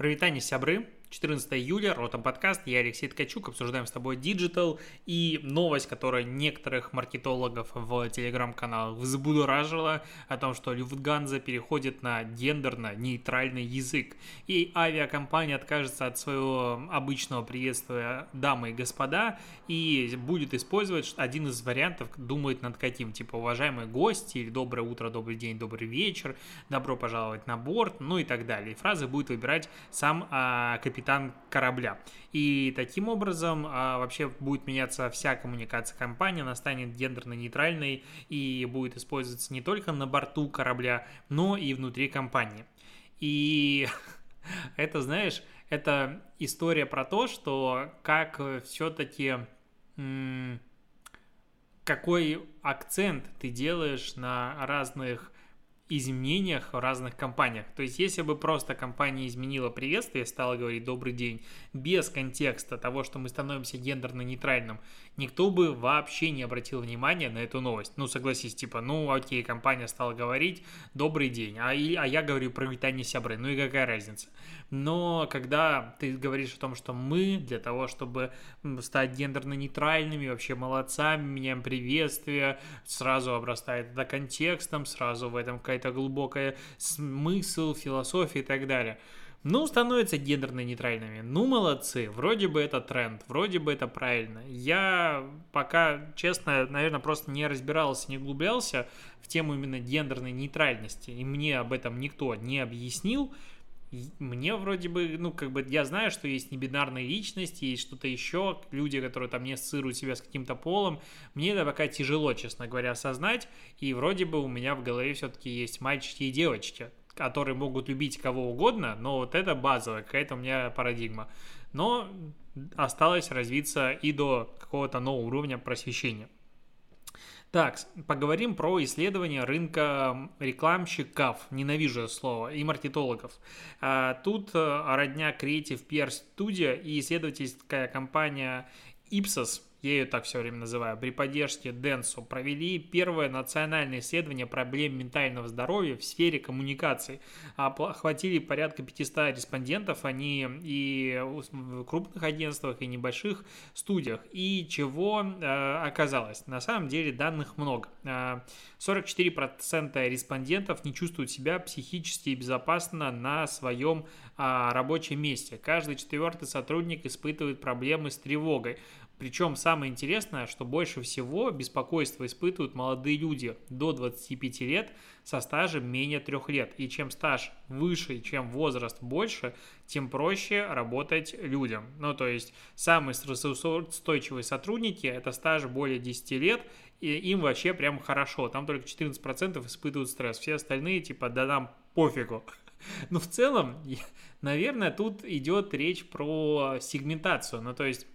Прывітанне, сябры, 14 июля, Ротом подкаст, я Алексей Ткачук, обсуждаем с тобой диджитал и новость, которая некоторых маркетологов в телеграм-каналах взбудоражила о том, что Люфтганза переходит на гендерно-нейтральный язык, и авиакомпания откажется от своего обычного приветствия дамы и господа и будет использовать один из вариантов, думает над каким, типа уважаемые гости или доброе утро, добрый день, добрый вечер, добро пожаловать на борт, ну и так далее. И фразы будет выбирать сам а, капитан капитан корабля. И таким образом а, вообще будет меняться вся коммуникация компании, она станет гендерно-нейтральной и будет использоваться не только на борту корабля, но и внутри компании. И это, знаешь, это история про то, что как все-таки какой акцент ты делаешь на разных изменениях в разных компаниях. То есть, если бы просто компания изменила приветствие, стала говорить «добрый день», без контекста того, что мы становимся гендерно-нейтральным, никто бы вообще не обратил внимания на эту новость. Ну, согласись, типа, ну, окей, компания стала говорить «добрый день», а, и, а я говорю про витание сябры, ну и какая разница? Но когда ты говоришь о том, что мы для того, чтобы стать гендерно-нейтральными, вообще молодцами, меняем приветствие, сразу обрастает это контекстом, сразу в этом какая-то глубокая смысл, философия и так далее – ну, становятся гендерно-нейтральными. Ну, молодцы. Вроде бы это тренд, вроде бы это правильно. Я пока, честно, наверное, просто не разбирался, не углублялся в тему именно гендерной нейтральности. И мне об этом никто не объяснил. Мне вроде бы, ну, как бы, я знаю, что есть небинарные личности, есть что-то еще, люди, которые там не ассоциируют себя с каким-то полом. Мне это пока тяжело, честно говоря, осознать. И вроде бы у меня в голове все-таки есть мальчики и девочки которые могут любить кого угодно, но вот это базовая какая-то у меня парадигма. Но осталось развиться и до какого-то нового уровня просвещения. Так, поговорим про исследование рынка рекламщиков, ненавижу это слово, и маркетологов. А, тут э, родня Creative PR Studio и исследовательская компания Ipsos – я ее так все время называю, при поддержке Денсу провели первое национальное исследование проблем ментального здоровья в сфере коммуникаций. Охватили порядка 500 респондентов, они и в крупных агентствах, и небольших студиях. И чего э, оказалось? На самом деле данных много. 44% э, респондентов не чувствуют себя психически безопасно на своем а, рабочем месте. Каждый четвертый сотрудник испытывает проблемы с тревогой. Причем самое интересное, что больше всего беспокойство испытывают молодые люди до 25 лет со стажем менее 3 лет. И чем стаж выше, чем возраст больше, тем проще работать людям. Ну, то есть самые стрессоустойчивые сотрудники – это стаж более 10 лет, и им вообще прям хорошо. Там только 14% испытывают стресс. Все остальные типа да нам пофигу. Но в целом, наверное, тут идет речь про сегментацию. Ну, то есть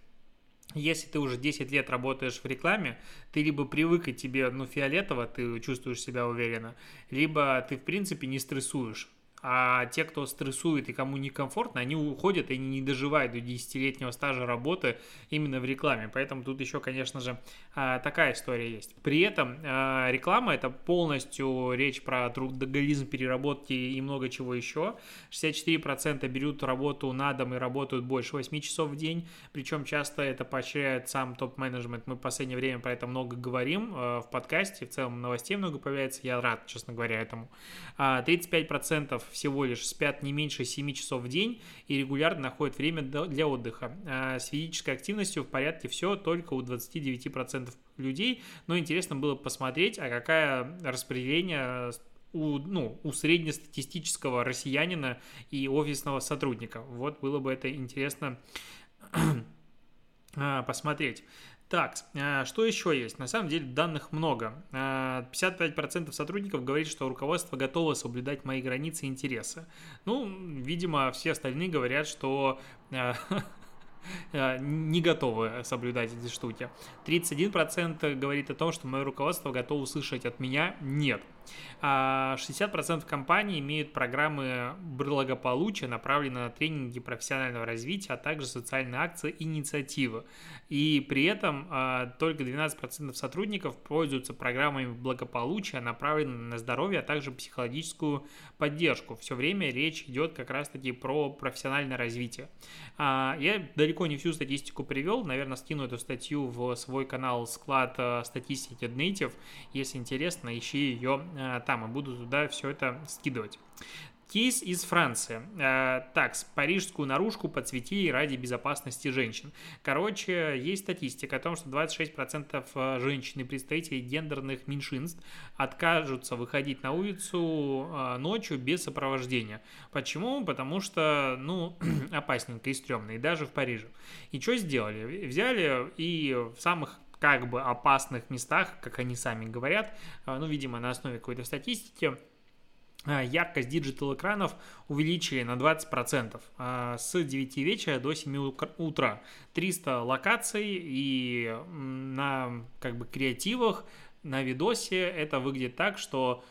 если ты уже 10 лет работаешь в рекламе, ты либо привык и тебе, ну, фиолетово, ты чувствуешь себя уверенно, либо ты, в принципе, не стрессуешь а те, кто стрессует и кому некомфортно, они уходят и не доживают до 10-летнего стажа работы именно в рекламе. Поэтому тут еще, конечно же, а, такая история есть. При этом а, реклама – это полностью речь про трудоголизм, переработки и много чего еще. 64% берут работу на дом и работают больше 8 часов в день, причем часто это поощряет сам топ-менеджмент. Мы в последнее время про это много говорим а, в подкасте, в целом новостей много появляется, я рад, честно говоря, этому. 35% всего лишь спят не меньше 7 часов в день и регулярно находят время для отдыха. А с физической активностью в порядке все только у 29% людей. Но интересно было посмотреть, а какая распределение у, ну, у среднестатистического россиянина и офисного сотрудника. Вот было бы это интересно а, посмотреть. Так, а, что еще есть? На самом деле данных много. 55% а, сотрудников говорит, что руководство готово соблюдать мои границы и интересы. Ну, видимо, все остальные говорят, что а, не готовы соблюдать эти штуки. 31% говорит о том, что мое руководство готово услышать от меня «нет». 60% а компаний имеют программы благополучия, направленные на тренинги профессионального развития, а также социальные акции и инициативы. И при этом а, только 12% сотрудников пользуются программами благополучия, направленными на здоровье, а также психологическую поддержку. Все время речь идет как раз-таки про профессиональное развитие. А, я далеко не всю статистику привел, наверное, скину эту статью в свой канал склад а, статистики Native. Если интересно, ищи ее там и буду туда все это скидывать. Кейс из Франции. Э, так, парижскую наружку подсветили ради безопасности женщин. Короче, есть статистика о том, что 26% э, женщин и представителей гендерных меньшинств откажутся выходить на улицу э, ночью без сопровождения. Почему? Потому что, ну, опасненько и стрёмно, и даже в Париже. И что сделали? Взяли и в самых как бы опасных местах, как они сами говорят, ну, видимо, на основе какой-то статистики, а, яркость диджитал-экранов увеличили на 20% а, с 9 вечера до 7 утра. 300 локаций и на как бы креативах, на видосе это выглядит так, что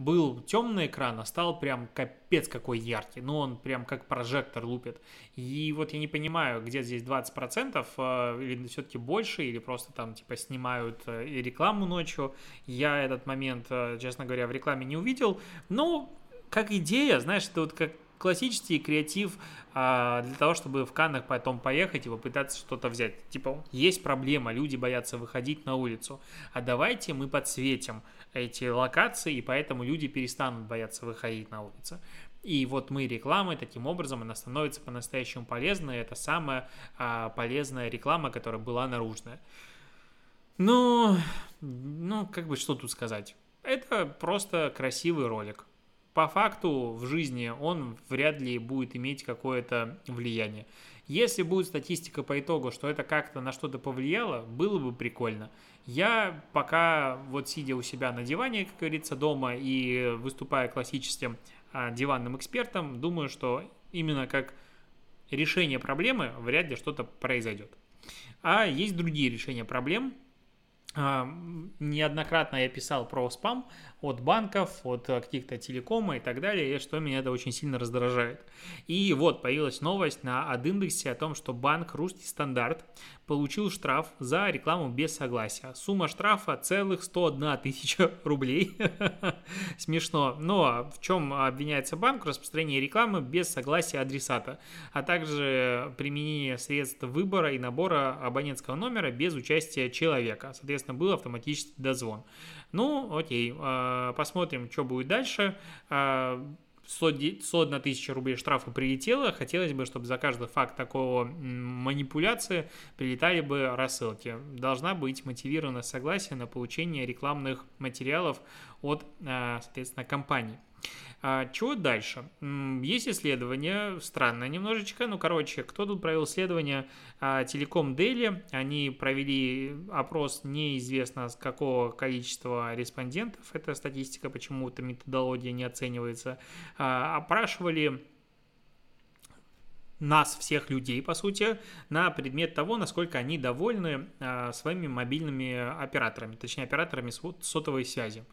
был темный экран, а стал прям капец какой яркий. Ну, он прям как прожектор лупит. И вот я не понимаю, где здесь 20%, э, или все-таки больше, или просто там типа снимают э, рекламу ночью. Я этот момент, э, честно говоря, в рекламе не увидел. Ну, как идея, знаешь, это вот как классический креатив а, для того, чтобы в Каннах потом поехать и попытаться что-то взять. Типа, есть проблема, люди боятся выходить на улицу, а давайте мы подсветим эти локации, и поэтому люди перестанут бояться выходить на улицу. И вот мы рекламой, таким образом, она становится по-настоящему полезной. Это самая а, полезная реклама, которая была наружная. Ну, ну, как бы что тут сказать? Это просто красивый ролик по факту в жизни он вряд ли будет иметь какое-то влияние. Если будет статистика по итогу, что это как-то на что-то повлияло, было бы прикольно. Я пока вот сидя у себя на диване, как говорится, дома и выступая классическим а, диванным экспертом, думаю, что именно как решение проблемы вряд ли что-то произойдет. А есть другие решения проблем, а, неоднократно я писал про спам от банков, от каких-то телекома и так далее, и что меня это очень сильно раздражает. И вот появилась новость на Адиндексе о том, что банк Русский Стандарт получил штраф за рекламу без согласия. Сумма штрафа целых 101 тысяча рублей. Смешно. Но в чем обвиняется банк? В распространении рекламы без согласия адресата, а также применение средств выбора и набора абонентского номера без участия человека. Соответственно, был автоматический дозвон. Ну, окей, а, посмотрим, что будет дальше. 101 а, тысяча рублей штрафа прилетело. Хотелось бы, чтобы за каждый факт такого манипуляции прилетали бы рассылки. Должна быть мотивировано согласие на получение рекламных материалов от, а, соответственно, компании. А, чего дальше? Есть исследование, странное немножечко, ну, короче, кто тут провел исследование? А, Телеком Дели, они провели опрос неизвестно с какого количества респондентов, это статистика, почему-то методология не оценивается, а, опрашивали нас, всех людей, по сути, на предмет того, насколько они довольны э, своими мобильными операторами, точнее, операторами сотовой связи.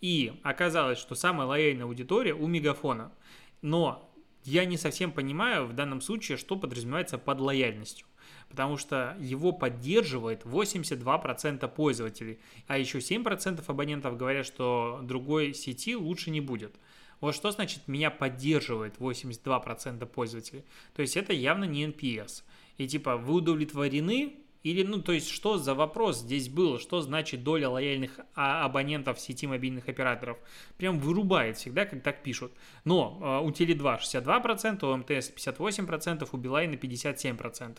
И оказалось, что самая лояльная аудитория у Мегафона. Но я не совсем понимаю в данном случае, что подразумевается под лояльностью. Потому что его поддерживает 82% пользователей, а еще 7% абонентов говорят, что другой сети лучше не будет. Вот что значит меня поддерживает 82% пользователей? То есть это явно не NPS. И типа вы удовлетворены или, ну, то есть, что за вопрос здесь был? Что значит доля лояльных а, абонентов сети мобильных операторов? Прям вырубает всегда, как так пишут. Но э, у Теле2 62%, у МТС 58%, у Билайна 57%.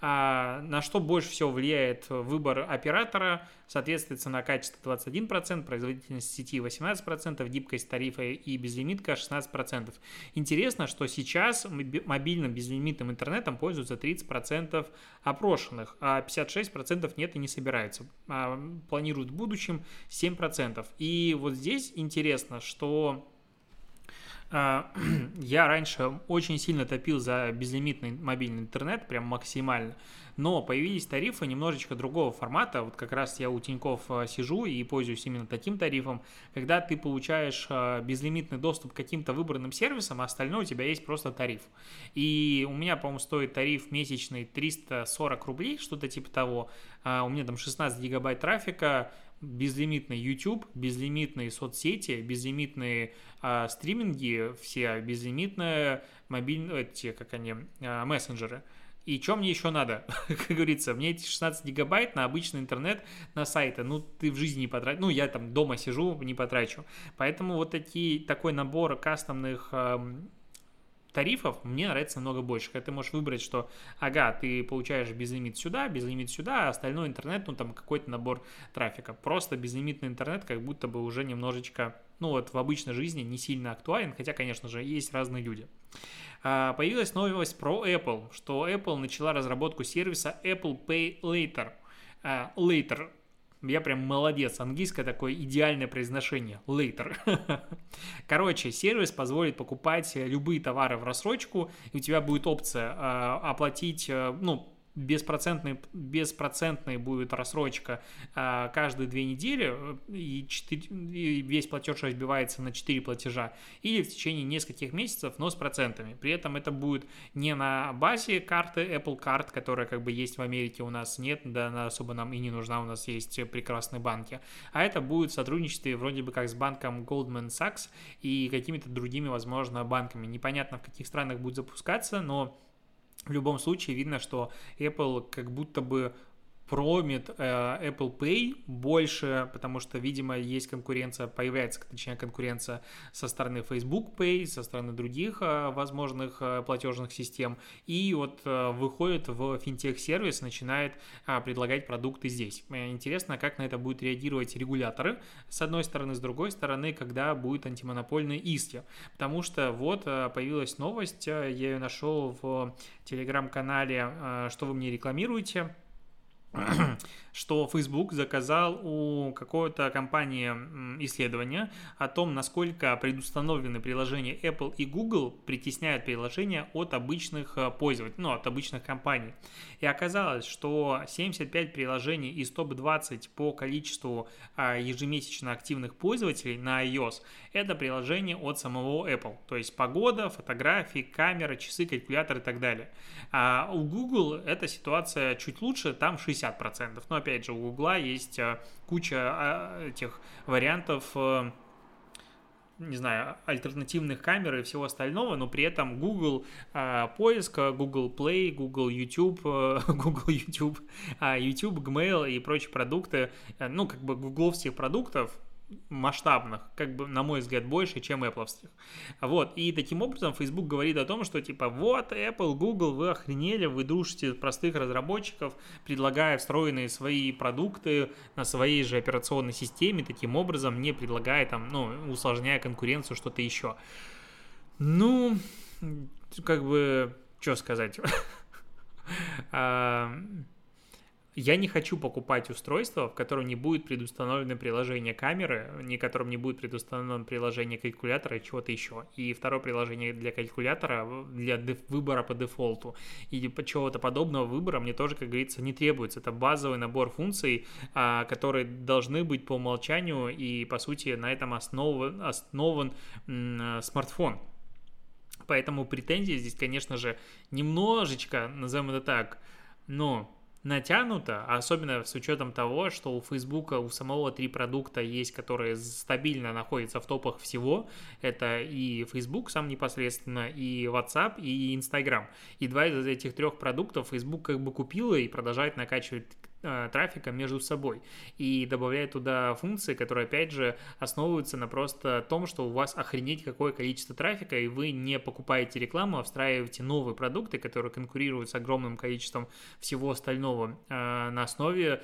А на что больше всего влияет выбор оператора? Соответственно, цена-качество 21%, производительность сети 18%, гибкость тарифа и безлимитка 16%. Интересно, что сейчас мобильным безлимитным интернетом пользуются 30% опрошенных, а 56% нет и не собираются. А планируют в будущем 7%. И вот здесь интересно, что А, я раньше очень сильно топил за безлимитный мобильный интернет, прям максимально. Но появились тарифы немножечко другого формата. Вот как раз я у Тиньков а, сижу и пользуюсь именно таким тарифом, когда ты получаешь а, безлимитный доступ к каким-то выбранным сервисам, а остальное у тебя есть просто тариф. И у меня, по-моему, стоит тариф месячный 340 рублей, что-то типа того. У меня там 16 гигабайт трафика, безлимитный YouTube, безлимитные соцсети, безлимитные а, стриминги, все безлимитные мобильные, эти, как они, а, мессенджеры. И что мне еще надо? как говорится, мне эти 16 гигабайт на обычный интернет, на сайты, ну, ты в жизни не потратишь. Ну, я там дома сижу, не потрачу. Поэтому вот такие, такой набор кастомных тарифов мне нравится намного больше. Когда ты можешь выбрать, что, ага, ты получаешь безлимит сюда, безлимит сюда, а остальной интернет, ну, там какой-то набор трафика. Просто безлимитный интернет как будто бы уже немножечко, ну, вот в обычной жизни не сильно актуален, хотя, конечно же, есть разные люди. А, появилась новость про Apple, что Apple начала разработку сервиса Apple Pay Later. А, later я прям молодец. Английское такое идеальное произношение. Later. Короче, сервис позволит покупать любые товары в рассрочку, и у тебя будет опция э, оплатить, э, ну, беспроцентный, беспроцентная будет рассрочка а, каждые две недели, э, и, 4, и весь платеж разбивается на 4 платежа, или в течение нескольких месяцев, но с процентами. При этом это будет не на базе карты Apple Card, которая как бы есть в Америке, у нас нет, да она особо нам и не нужна, у нас есть прекрасные банки, а это будет в сотрудничестве вроде бы как с банком Goldman Sachs и какими-то другими, возможно, банками. Непонятно, в каких странах будет запускаться, но в любом случае видно, что Apple как будто бы промит э, Apple Pay больше, потому что, видимо, есть конкуренция, появляется, точнее, конкуренция со стороны Facebook Pay, со стороны других э, возможных э, платежных систем, и вот э, выходит в финтех-сервис, начинает э, предлагать продукты здесь. Э, интересно, как на это будут реагировать регуляторы, с одной стороны, с другой стороны, когда будет антимонопольный иски, потому что вот э, появилась новость, э, я ее нашел в телеграм-канале э, «Что вы мне рекламируете?», что Facebook заказал у какой-то компании исследование о том, насколько предустановлены приложения Apple и Google притесняют приложения от обычных э, пользователей, ну, от обычных компаний. И оказалось, что 75 приложений из топ-20 по количеству а, ежемесячно активных пользователей на iOS – это приложения от самого Apple. То есть погода, фотографии, камера, часы, калькулятор и так далее. А у Google эта ситуация чуть лучше, там 60%. Но опять же, у Google есть э, куча а, этих вариантов э, не знаю, альтернативных камер и всего остального, но при этом Google э, поиск, Google Play, Google YouTube, э, Google YouTube, э, YouTube, Gmail и прочие продукты, э, ну, как бы гугловских продуктов, масштабных, как бы, на мой взгляд, больше, чем Apple. Вот, и таким образом Facebook говорит о том, что, типа, вот, Apple, Google, вы охренели, вы душите простых разработчиков, предлагая встроенные свои продукты на своей же операционной системе, таким образом, не предлагая там, ну, усложняя конкуренцию, что-то еще. Ну, как бы, что сказать? Я не хочу покупать устройство, в котором не будет предустановлено приложение камеры, ни котором не будет предустановлено приложение калькулятора и чего-то еще. И второе приложение для калькулятора, для выбора по дефолту. И чего-то подобного выбора мне тоже, как говорится, не требуется. Это базовый набор функций, а, которые должны быть по умолчанию, и, по сути, на этом основан, основан смартфон. Поэтому претензии здесь, конечно же, немножечко, назовем это так, но натянуто, особенно с учетом того, что у Facebook у самого три продукта есть, которые стабильно находятся в топах всего. Это и Facebook сам непосредственно, и WhatsApp, и Instagram. И два из этих трех продуктов Facebook как бы купила и продолжает накачивать трафика между собой и добавляет туда функции, которые, опять же, основываются на просто том, что у вас охренеть какое количество трафика, и вы не покупаете рекламу, а встраиваете новые продукты, которые конкурируют с огромным количеством всего остального э, на основе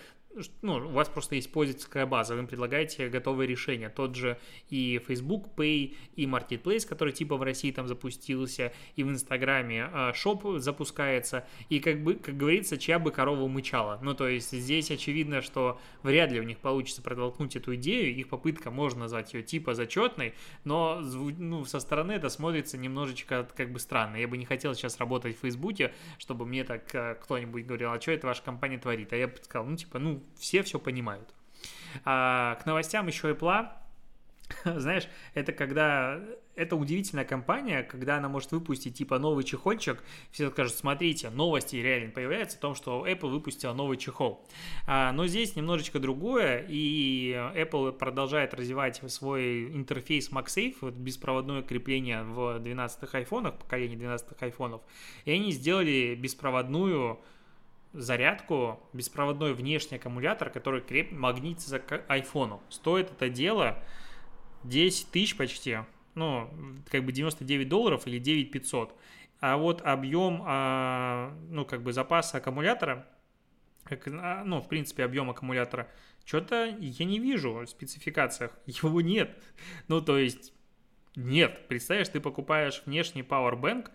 ну, у вас просто есть пользовательская база, вы им предлагаете готовые решения. Тот же и Facebook Pay, и Marketplace, который типа в России там запустился, и в Инстаграме а, запускается, и как бы, как говорится, чья бы корова мычала. Ну, то есть здесь очевидно, что вряд ли у них получится протолкнуть эту идею, их попытка, можно назвать ее типа зачетной, но ну, со стороны это смотрится немножечко как бы странно. Я бы не хотел сейчас работать в Фейсбуке, чтобы мне так а, кто-нибудь говорил, а что это ваша компания творит? А я бы сказал, ну, типа, ну, все все понимают. А, к новостям еще Apple. Знаешь, это когда... Это удивительная компания, когда она может выпустить типа новый чехольчик, все скажут, смотрите, новости реально появляются о том, что Apple выпустила новый чехол. А, но здесь немножечко другое, и Apple продолжает развивать свой интерфейс MagSafe, вот беспроводное крепление в 12-х айфонах, поколении 12-х айфонов, и они сделали беспроводную зарядку, беспроводной внешний аккумулятор, который креп... магнитится к айфону. Стоит это дело 10 тысяч почти, ну, как бы 99 долларов или 9 500. А вот объем, а, ну, как бы запаса аккумулятора, а, ну, в принципе, объем аккумулятора, что-то я не вижу в спецификациях, его нет. Ну, то есть, нет. Представляешь, ты покупаешь внешний Powerbank,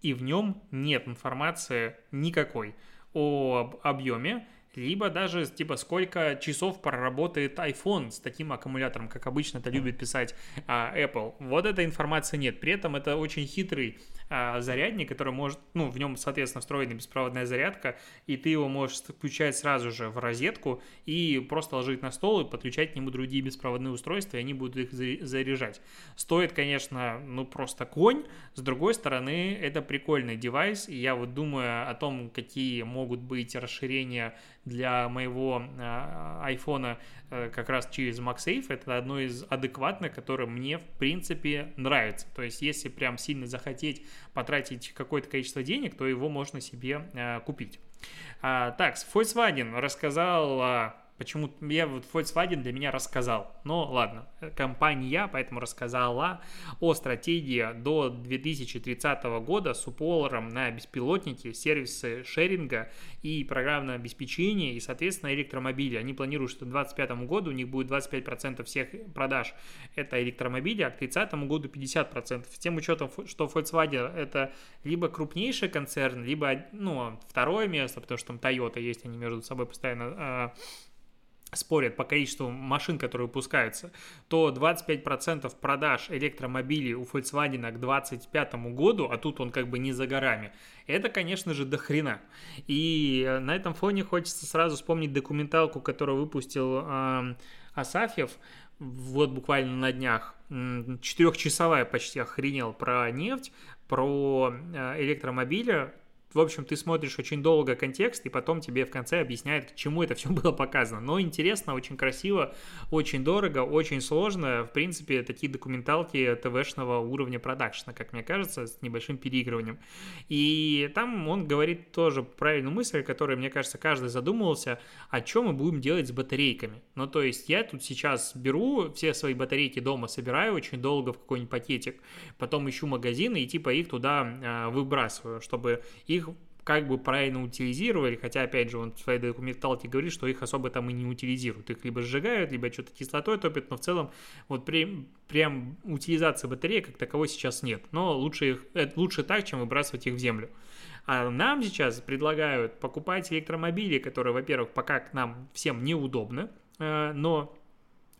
и в нем нет информации никакой о объеме, либо даже типа сколько часов проработает iPhone с таким аккумулятором, как обычно это любит писать а, Apple. Вот этой информации нет. При этом это очень хитрый а, зарядник, который может, ну, в нем, соответственно, встроена беспроводная зарядка, и ты его можешь включать сразу же в розетку и просто ложить на стол и подключать к нему другие беспроводные устройства, и они будут их заряжать. Стоит, конечно, ну, просто конь, с другой стороны, это прикольный девайс, и я вот думаю о том, какие могут быть расширения для моего а, айфона э, как раз через MagSafe. Это одно из адекватных, которое мне, в принципе, нравится. То есть, если прям сильно захотеть потратить какое-то количество денег, то его можно себе э, купить. А, так, Volkswagen рассказал Почему я вот Volkswagen для меня рассказал. Но ладно, компания поэтому рассказала о стратегии до 2030 года с упором на беспилотники, сервисы шеринга и программное обеспечение и, соответственно, электромобили. Они планируют, что к 2025 году у них будет 25% всех продаж это электромобили, а к 2030 году 50%. С тем учетом, что Volkswagen это либо крупнейший концерн, либо ну, второе место, потому что там Toyota есть, они между собой постоянно а, спорят по количеству машин, которые выпускаются, то 25% продаж электромобилей у Volkswagen к 2025 году, а тут он как бы не за горами, это, конечно же, до хрена. И э, на этом фоне хочется сразу вспомнить документалку, которую выпустил э, Асафьев, вот буквально на днях, четырехчасовая почти охренел про нефть, про э, электромобили, в общем, ты смотришь очень долго контекст, и потом тебе в конце объясняют, к чему это все было показано. Но интересно, очень красиво, очень дорого, очень сложно. В принципе, такие документалки ТВшного уровня продакшна, как мне кажется, с небольшим переигрыванием. И там он говорит тоже правильную мысль, которой, мне кажется, каждый задумывался, о чем мы будем делать с батарейками. Ну, то есть я тут сейчас беру все свои батарейки дома, собираю очень долго в какой-нибудь пакетик, потом ищу магазины и типа их туда э, выбрасываю, чтобы их их как бы правильно утилизировали, хотя, опять же, он в своей документалке говорит, что их особо там и не утилизируют. Их либо сжигают, либо что-то кислотой топят, но в целом вот при, прям утилизации батареи как таковой сейчас нет. Но лучше, их, это лучше так, чем выбрасывать их в землю. А нам сейчас предлагают покупать электромобили, которые, во-первых, пока к нам всем неудобно, э, но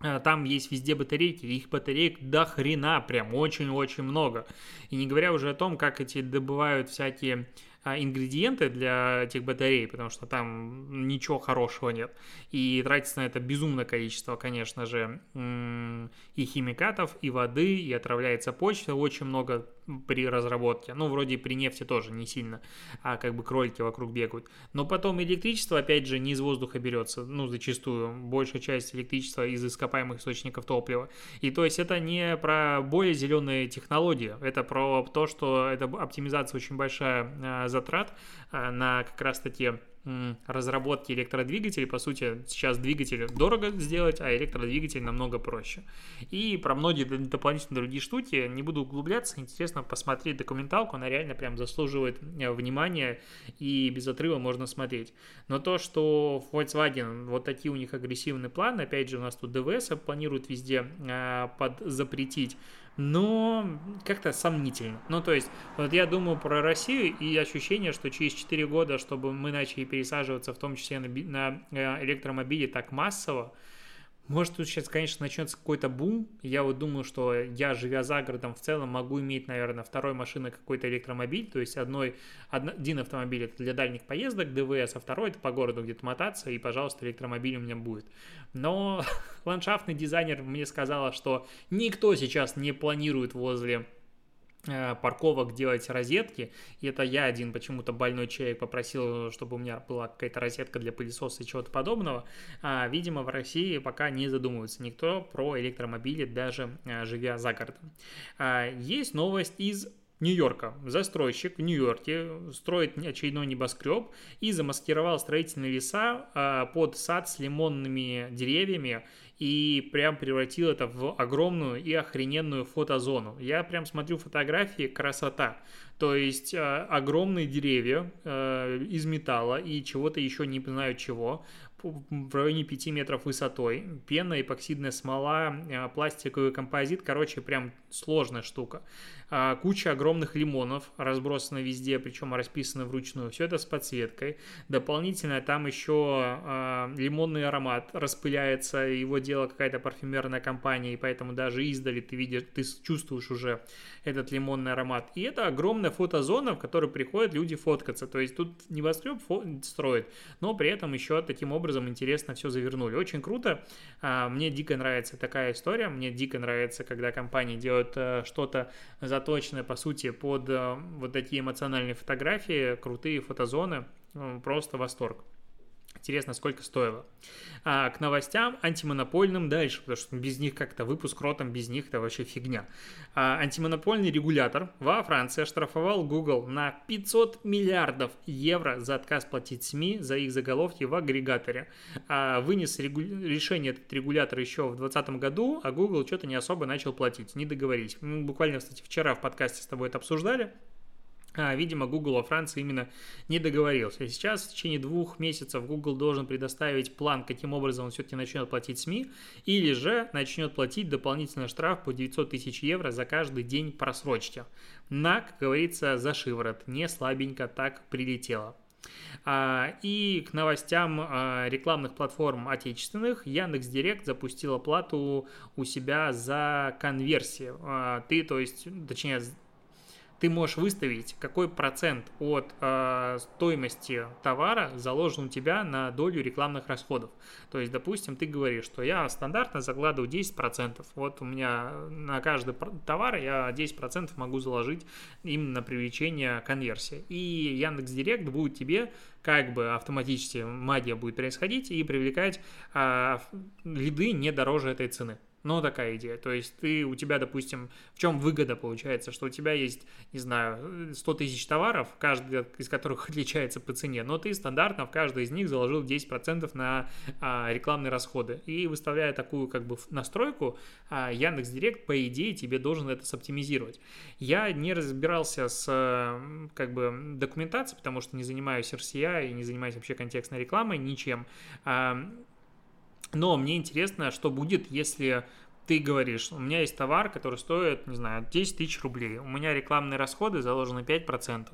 э, там есть везде батарейки, их батареек до хрена, прям очень-очень много. И не говоря уже о том, как эти добывают всякие ингредиенты для этих батарей, потому что там ничего хорошего нет. И тратится на это безумное количество, конечно же, и химикатов, и воды, и отравляется почта, очень много при разработке. Ну, вроде при нефти тоже не сильно, а как бы кролики вокруг бегают. Но потом электричество, опять же, не из воздуха берется, ну, зачастую. Большая часть электричества из ископаемых источников топлива. И то есть это не про более зеленые технологии, это про то, что это оптимизация очень большая а, затрат а, на как раз-таки разработки электродвигателей. По сути, сейчас двигатель дорого сделать, а электродвигатель намного проще. И про многие дополнительные другие штуки не буду углубляться. Интересно посмотреть документалку, она реально прям заслуживает э, внимания и без отрыва можно смотреть. Но то, что Volkswagen, вот такие у них агрессивные планы, опять же, у нас тут ДВС планируют везде э, под запретить но как-то сомнительно. Ну, то есть, вот я думаю про Россию и ощущение, что через 4 года, чтобы мы начали пересаживаться, в том числе на, на э, электромобили так массово, может, тут сейчас, конечно, начнется какой-то бум. Я вот думаю, что я, живя за городом, в целом могу иметь, наверное, второй машины какой-то электромобиль. То есть одной, один автомобиль это для дальних поездок, ДВС, а второй это по городу где-то мотаться, и, пожалуйста, электромобиль у меня будет. Но ландшафтный дизайнер мне сказала, что никто сейчас не планирует возле парковок делать розетки, и это я один почему-то больной человек попросил, чтобы у меня была какая-то розетка для пылесоса и чего-то подобного, а, видимо, в России пока не задумывается никто про электромобили, даже а, живя за городом. А, есть новость из Нью-Йорка. Застройщик в Нью-Йорке строит очередной небоскреб и замаскировал строительные леса а, под сад с лимонными деревьями и прям превратил это в огромную и охрененную фотозону. Я прям смотрю фотографии, красота. То есть э, огромные деревья э, из металла и чего-то еще не знаю чего, в районе 5 метров высотой, пена, эпоксидная смола, э, пластиковый композит, короче, прям сложная штука. А, куча огромных лимонов разбросаны везде, причем расписаны вручную. Все это с подсветкой. Дополнительно там еще а, лимонный аромат распыляется, его делала какая-то парфюмерная компания, и поэтому даже издали ты видишь, ты чувствуешь уже этот лимонный аромат. И это огромная фотозона, в которой приходят люди фоткаться. То есть тут небоскреб строит, но при этом еще таким образом интересно все завернули. Очень круто. А, мне дико нравится такая история. Мне дико нравится, когда компании делают э, что-то заточенное, по сути, под э, вот такие эмоциональные фотографии, крутые фотозоны. Просто восторг. Интересно, сколько стоило. А к новостям антимонопольным дальше, потому что без них как-то выпуск ротом, без них это вообще фигня. А, антимонопольный регулятор во Франции оштрафовал Google на 500 миллиардов евро за отказ платить СМИ за их заголовки в агрегаторе. А, вынес регу... решение этот регулятор еще в 2020 году, а Google что-то не особо начал платить, не договорились. Мы буквально, кстати, вчера в подкасте с тобой это обсуждали. А, видимо, Google во Франции именно не договорился. Сейчас в течение двух месяцев Google должен предоставить план, каким образом он все-таки начнет платить СМИ, или же начнет платить дополнительный штраф по 900 тысяч евро за каждый день просрочки. На, как говорится, за шиворот. Не слабенько так прилетело. А, и к новостям а, рекламных платформ отечественных Яндекс Директ запустила плату у себя за конверсию. Ты, то есть, точнее, ты можешь выставить, какой процент от э, стоимости товара заложен у тебя на долю рекламных расходов. То есть, допустим, ты говоришь, что я стандартно закладываю 10%. Вот у меня на каждый товар я 10% могу заложить именно на привлечение конверсии. И Яндекс Директ будет тебе как бы автоматически магия будет происходить и привлекать э, лиды не дороже этой цены. Ну, такая идея. То есть ты, у тебя, допустим, в чем выгода получается, что у тебя есть, не знаю, 100 тысяч товаров, каждый из которых отличается по цене, но ты стандартно в каждый из них заложил 10% на а, рекламные расходы. И выставляя такую как бы настройку, а, Яндекс.Директ, по идее, тебе должен это соптимизировать. Я не разбирался с как бы документацией, потому что не занимаюсь RCI и не занимаюсь вообще контекстной рекламой, ничем. А, но мне интересно, что будет, если ты говоришь, у меня есть товар, который стоит, не знаю, 10 тысяч рублей, у меня рекламные расходы заложены 5%.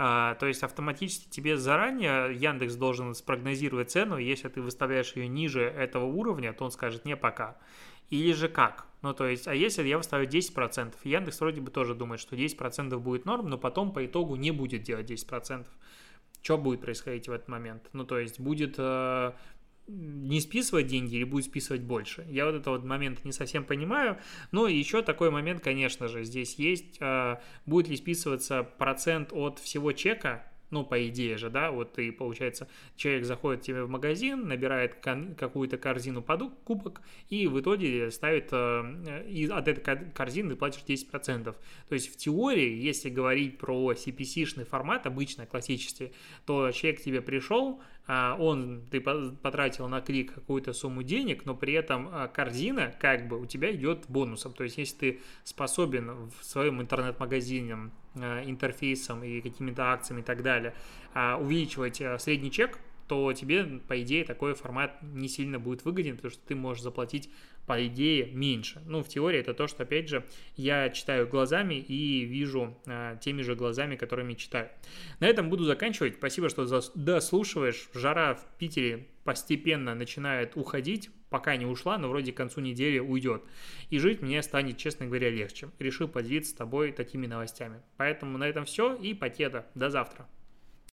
А, то есть автоматически тебе заранее Яндекс должен спрогнозировать цену, если ты выставляешь ее ниже этого уровня, то он скажет не пока. Или же как? Ну, то есть, а если я выставлю 10%, Яндекс вроде бы тоже думает, что 10% будет норм, но потом по итогу не будет делать 10%. Что будет происходить в этот момент? Ну, то есть, будет э, не списывать деньги или будет списывать больше. Я вот этот вот момент не совсем понимаю. Но еще такой момент, конечно же, здесь есть. А, будет ли списываться процент от всего чека Ну, по идее же, да, вот ты, получается, человек заходит тебе в магазин, набирает какую-то корзину покупок и в итоге ставит, э, и от этой корзины платишь 10%. То есть в теории, если говорить про CPC-шный формат, обычно классический, то человек к тебе пришел, а, он, ты потратил на клик какую-то сумму денег, но при этом а, корзина как бы у тебя идет бонусом. То есть, если ты способен в своем интернет-магазине интерфейсом и какими-то акциями и так далее увеличивать средний чек, то тебе, по идее, такой формат не сильно будет выгоден, потому что ты можешь заплатить, по идее, меньше. Ну, в теории это то, что, опять же, я читаю глазами и вижу э, теми же глазами, которыми читаю. На этом буду заканчивать. Спасибо, что дослушиваешь. Жара в Питере постепенно начинает уходить, пока не ушла, но вроде к концу недели уйдет. И жить мне станет, честно говоря, легче. Решил поделиться с тобой такими новостями. Поэтому на этом все и пакета. До завтра.